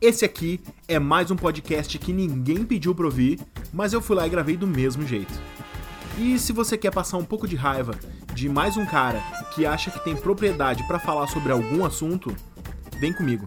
Esse aqui é mais um podcast que ninguém pediu pra ouvir, mas eu fui lá e gravei do mesmo jeito. E se você quer passar um pouco de raiva de mais um cara que acha que tem propriedade para falar sobre algum assunto, vem comigo.